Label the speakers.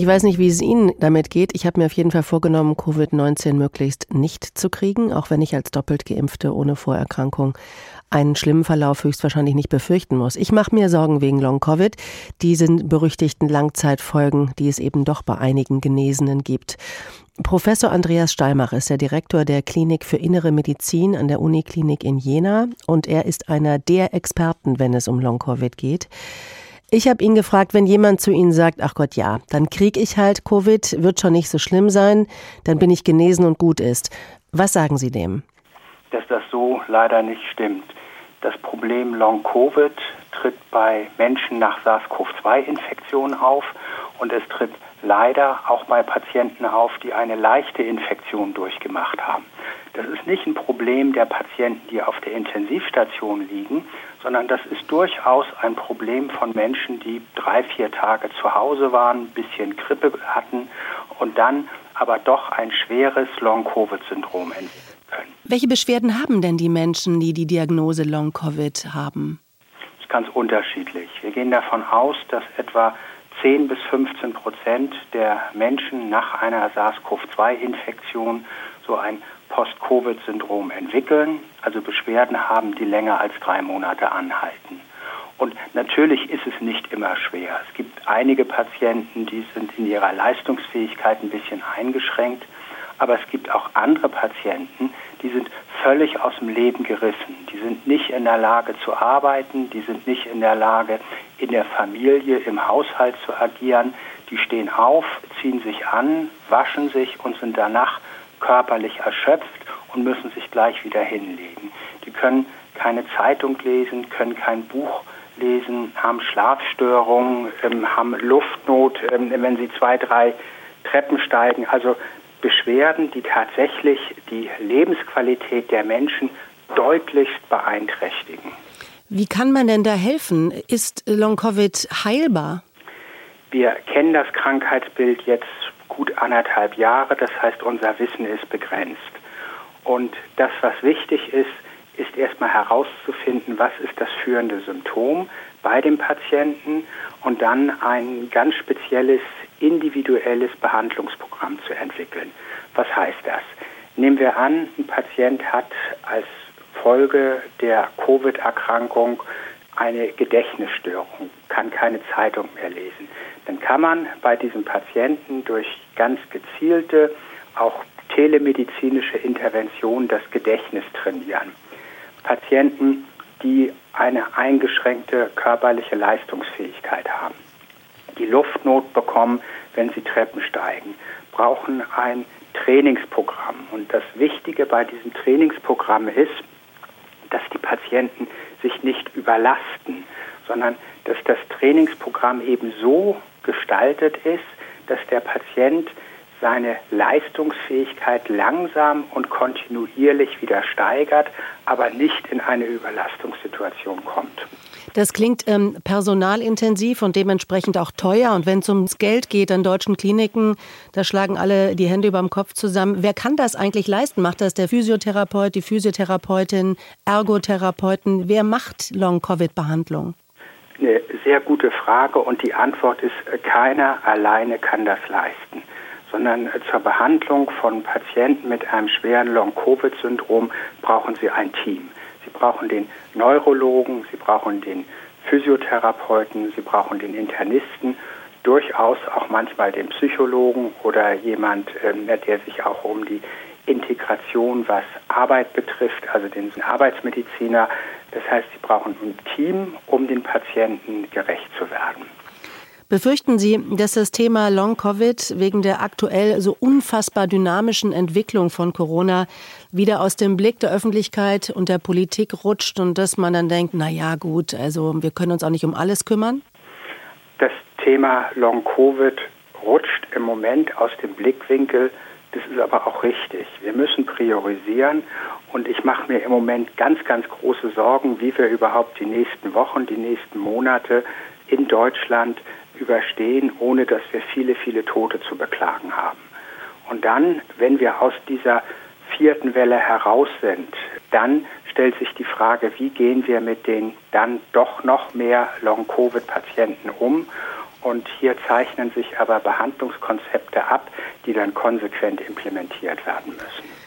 Speaker 1: Ich weiß nicht, wie es Ihnen damit geht. Ich habe mir auf jeden Fall vorgenommen, Covid-19 möglichst nicht zu kriegen, auch wenn ich als doppelt geimpfte ohne Vorerkrankung einen schlimmen Verlauf höchstwahrscheinlich nicht befürchten muss. Ich mache mir Sorgen wegen Long-Covid, diesen berüchtigten Langzeitfolgen, die es eben doch bei einigen Genesenen gibt. Professor Andreas Steimach ist der Direktor der Klinik für Innere Medizin an der Uniklinik in Jena und er ist einer der Experten, wenn es um Long-Covid geht. Ich habe ihn gefragt, wenn jemand zu Ihnen sagt, ach Gott, ja, dann krieg ich halt Covid, wird schon nicht so schlimm sein, dann bin ich genesen und gut ist. Was sagen Sie dem?
Speaker 2: Dass das so leider nicht stimmt. Das Problem Long-Covid tritt bei Menschen nach SARS-CoV-2-Infektionen auf und es tritt leider auch bei Patienten auf, die eine leichte Infektion durchgemacht haben. Das ist nicht ein Problem der Patienten, die auf der Intensivstation liegen, sondern das ist durchaus ein Problem von Menschen, die drei, vier Tage zu Hause waren, ein bisschen Grippe hatten und dann aber doch ein schweres Long-Covid-Syndrom entwickeln können.
Speaker 1: Welche Beschwerden haben denn die Menschen, die die Diagnose Long-Covid haben?
Speaker 2: Das ist ganz unterschiedlich. Wir gehen davon aus, dass etwa 10 bis 15 Prozent der Menschen nach einer SARS-CoV-2-Infektion so ein Post-Covid-Syndrom entwickeln, also Beschwerden haben, die länger als drei Monate anhalten. Und natürlich ist es nicht immer schwer. Es gibt einige Patienten, die sind in ihrer Leistungsfähigkeit ein bisschen eingeschränkt. Aber es gibt auch andere Patienten, die sind völlig aus dem Leben gerissen. Die sind nicht in der Lage zu arbeiten, die sind nicht in der Lage, in der Familie, im Haushalt zu agieren. Die stehen auf, ziehen sich an, waschen sich und sind danach körperlich erschöpft und müssen sich gleich wieder hinlegen. Die können keine Zeitung lesen, können kein Buch lesen, haben Schlafstörungen, ähm, haben Luftnot, ähm, wenn sie zwei, drei Treppen steigen. Also Beschwerden, die tatsächlich die Lebensqualität der Menschen deutlichst beeinträchtigen.
Speaker 1: Wie kann man denn da helfen? Ist Long-Covid heilbar?
Speaker 2: Wir kennen das Krankheitsbild jetzt gut anderthalb Jahre, das heißt, unser Wissen ist begrenzt. Und das, was wichtig ist, ist erstmal herauszufinden, was ist das führende Symptom bei dem Patienten und dann ein ganz spezielles individuelles Behandlungsprogramm zu entwickeln. Was heißt das? Nehmen wir an, ein Patient hat als Folge der Covid-Erkrankung eine Gedächtnisstörung, kann keine Zeitung mehr lesen. Dann kann man bei diesem Patienten durch ganz gezielte, auch telemedizinische Intervention das Gedächtnis trainieren. Patienten, die eine eingeschränkte körperliche Leistungsfähigkeit haben die Luftnot bekommen, wenn sie Treppen steigen, brauchen ein Trainingsprogramm. Und das Wichtige bei diesem Trainingsprogramm ist, dass die Patienten sich nicht überlasten, sondern dass das Trainingsprogramm eben so gestaltet ist, dass der Patient seine Leistungsfähigkeit langsam und kontinuierlich wieder steigert, aber nicht in eine Überlastungssituation kommt.
Speaker 1: Das klingt ähm, personalintensiv und dementsprechend auch teuer. Und wenn es ums Geld geht an deutschen Kliniken, da schlagen alle die Hände über dem Kopf zusammen. Wer kann das eigentlich leisten? Macht das der Physiotherapeut, die Physiotherapeutin, Ergotherapeuten? Wer macht Long-Covid-Behandlung?
Speaker 2: Eine sehr gute Frage und die Antwort ist, äh, keiner alleine kann das leisten sondern äh, zur Behandlung von Patienten mit einem schweren Long-Covid-Syndrom brauchen sie ein Team. Sie brauchen den Neurologen, Sie brauchen den Physiotherapeuten, Sie brauchen den Internisten, durchaus auch manchmal den Psychologen oder jemand, ähm, der sich auch um die Integration, was Arbeit betrifft, also den Arbeitsmediziner. Das heißt, Sie brauchen ein Team, um den Patienten gerecht zu werden.
Speaker 1: Befürchten Sie, dass das Thema Long-Covid wegen der aktuell so unfassbar dynamischen Entwicklung von Corona wieder aus dem Blick der Öffentlichkeit und der Politik rutscht und dass man dann denkt, na ja, gut, also wir können uns auch nicht um alles kümmern?
Speaker 2: Das Thema Long-Covid rutscht im Moment aus dem Blickwinkel. Das ist aber auch richtig. Wir müssen priorisieren und ich mache mir im Moment ganz, ganz große Sorgen, wie wir überhaupt die nächsten Wochen, die nächsten Monate in Deutschland überstehen, ohne dass wir viele, viele Tote zu beklagen haben. Und dann, wenn wir aus dieser vierten Welle heraus sind, dann stellt sich die Frage, wie gehen wir mit den dann doch noch mehr Long-Covid-Patienten um? Und hier zeichnen sich aber Behandlungskonzepte ab, die dann konsequent implementiert werden müssen.